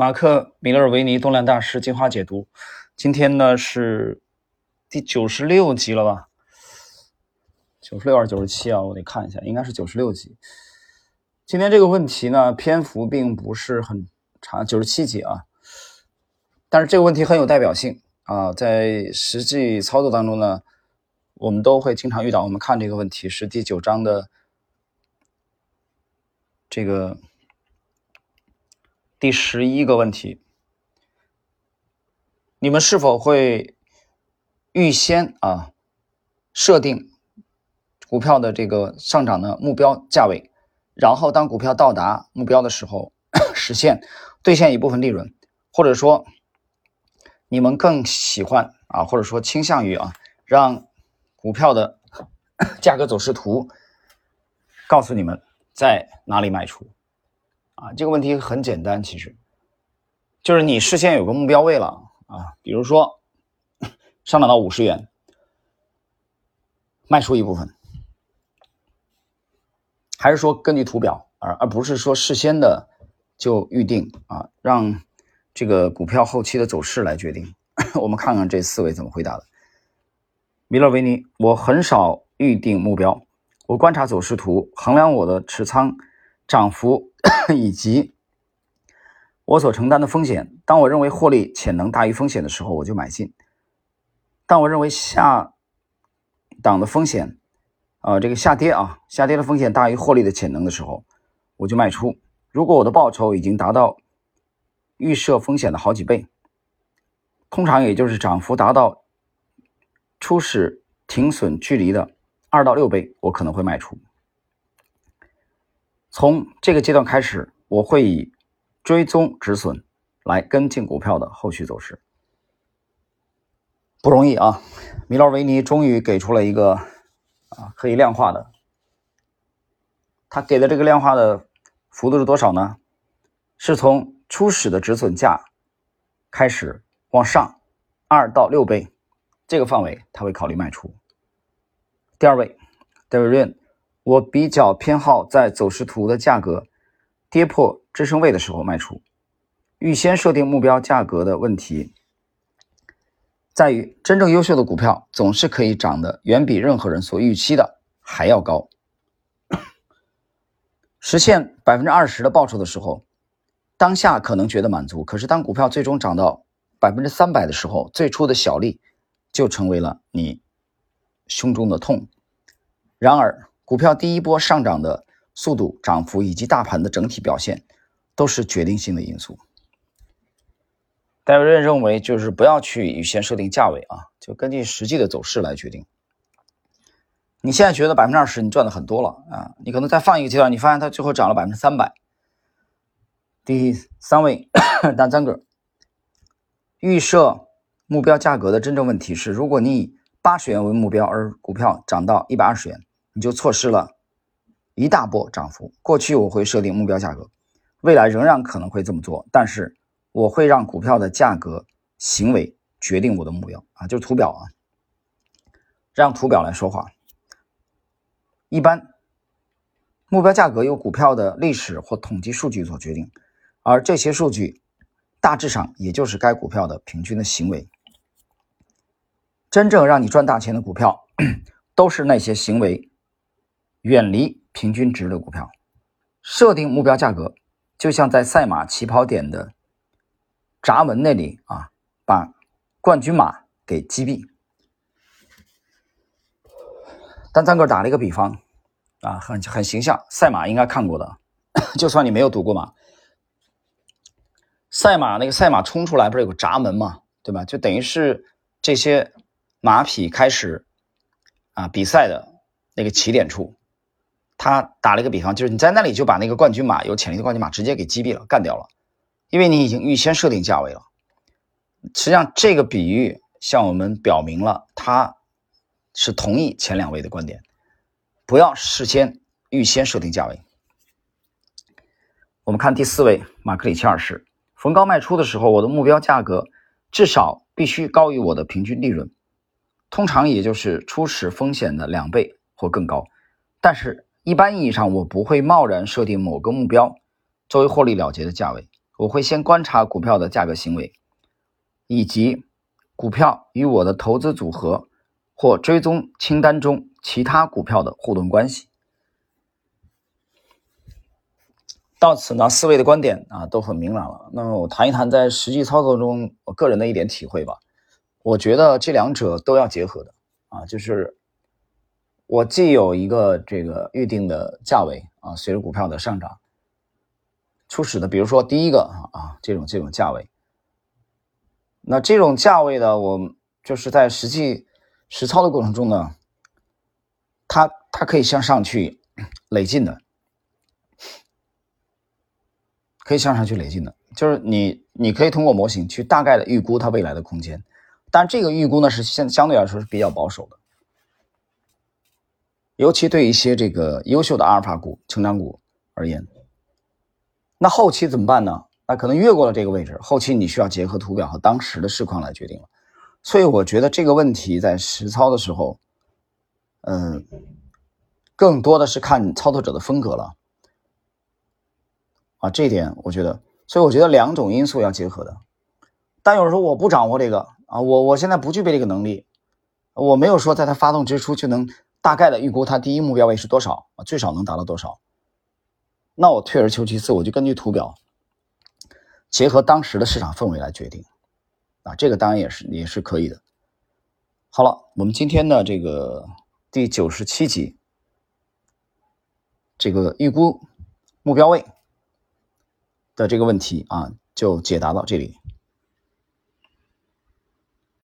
马克·米勒维尼动量大师进化解读，今天呢是第九十六集了吧？九十六还是九十七啊？我得看一下，应该是九十六集。今天这个问题呢，篇幅并不是很长，九十七集啊。但是这个问题很有代表性啊，在实际操作当中呢，我们都会经常遇到。我们看这个问题是第九章的这个。第十一个问题，你们是否会预先啊设定股票的这个上涨的目标价位，然后当股票到达目标的时候，实现兑现一部分利润，或者说你们更喜欢啊，或者说倾向于啊，让股票的 价格走势图告诉你们在哪里卖出？啊，这个问题很简单，其实就是你事先有个目标位了啊，比如说上涨到五十元，卖出一部分，还是说根据图表，而而不是说事先的就预定啊，让这个股票后期的走势来决定。我们看看这四位怎么回答的。米勒维尼，我很少预定目标，我观察走势图，衡量我的持仓。涨幅以及我所承担的风险。当我认为获利潜能大于风险的时候，我就买进；当我认为下档的风险，啊，这个下跌啊，下跌的风险大于获利的潜能的时候，我就卖出。如果我的报酬已经达到预设风险的好几倍，通常也就是涨幅达到初始停损距离的二到六倍，我可能会卖出。从这个阶段开始，我会以追踪止损来跟进股票的后续走势。不容易啊！米洛维尼终于给出了一个啊可以量化的，他给的这个量化的幅度是多少呢？是从初始的止损价开始往上二到六倍这个范围，他会考虑卖出。第二位，David。我比较偏好在走势图的价格跌破支撑位的时候卖出。预先设定目标价格的问题在于，真正优秀的股票总是可以涨得远比任何人所预期的还要高。实现百分之二十的报酬的时候，当下可能觉得满足，可是当股票最终涨到百分之三百的时候，最初的小利就成为了你胸中的痛。然而，股票第一波上涨的速度、涨幅以及大盘的整体表现，都是决定性的因素。戴维认认为，就是不要去预先设定价位啊，就根据实际的走势来决定。你现在觉得百分之二十你赚的很多了啊，你可能再放一个阶段，你发现它最后涨了百分之三百。第三位，大三个预设目标价格的真正问题是，如果你以八十元为目标，而股票涨到一百二十元。你就错失了一大波涨幅。过去我会设定目标价格，未来仍然可能会这么做，但是我会让股票的价格行为决定我的目标啊，就是图表啊，让图表来说话。一般目标价格由股票的历史或统计数据所决定，而这些数据大致上也就是该股票的平均的行为。真正让你赚大钱的股票，都是那些行为。远离平均值的股票，设定目标价格，就像在赛马起跑点的闸门那里啊，把冠军马给击毙。单三哥打了一个比方啊，很很形象，赛马应该看过的，就算你没有赌过马，赛马那个赛马冲出来不是有个闸门嘛，对吧？就等于是这些马匹开始啊比赛的那个起点处。他打了一个比方，就是你在那里就把那个冠军马有潜力的冠军马直接给击毙了，干掉了，因为你已经预先设定价位了。实际上，这个比喻向我们表明了他是同意前两位的观点，不要事先预先设定价位。我们看第四位马克里奇尔士，逢高卖出的时候，我的目标价格至少必须高于我的平均利润，通常也就是初始风险的两倍或更高，但是。一般意义上，我不会贸然设定某个目标作为获利了结的价位。我会先观察股票的价格行为，以及股票与我的投资组合或追踪清单中其他股票的互动关系。到此呢，四位的观点啊都很明朗了。那么我谈一谈在实际操作中我个人的一点体会吧。我觉得这两者都要结合的啊，就是我既有一个这个预定的价位啊，随着股票的上涨。初始的，比如说第一个啊，这种这种价位，那这种价位的，我就是在实际实操的过程中呢，它它可以向上去累进的，可以向上去累进的，就是你你可以通过模型去大概的预估它未来的空间，但这个预估呢是相相对来说是比较保守的，尤其对一些这个优秀的阿尔法股、成长股而言。那后期怎么办呢？那可能越过了这个位置，后期你需要结合图表和当时的市况来决定了。所以我觉得这个问题在实操的时候，嗯，更多的是看操作者的风格了。啊，这一点我觉得，所以我觉得两种因素要结合的。但有人说我不掌握这个啊，我我现在不具备这个能力，我没有说在它发动之初就能大概的预估它第一目标位是多少啊，最少能达到多少。那我退而求其次，我就根据图表，结合当时的市场氛围来决定，啊，这个当然也是也是可以的。好了，我们今天的这个第九十七集，这个预估目标位的这个问题啊，就解答到这里。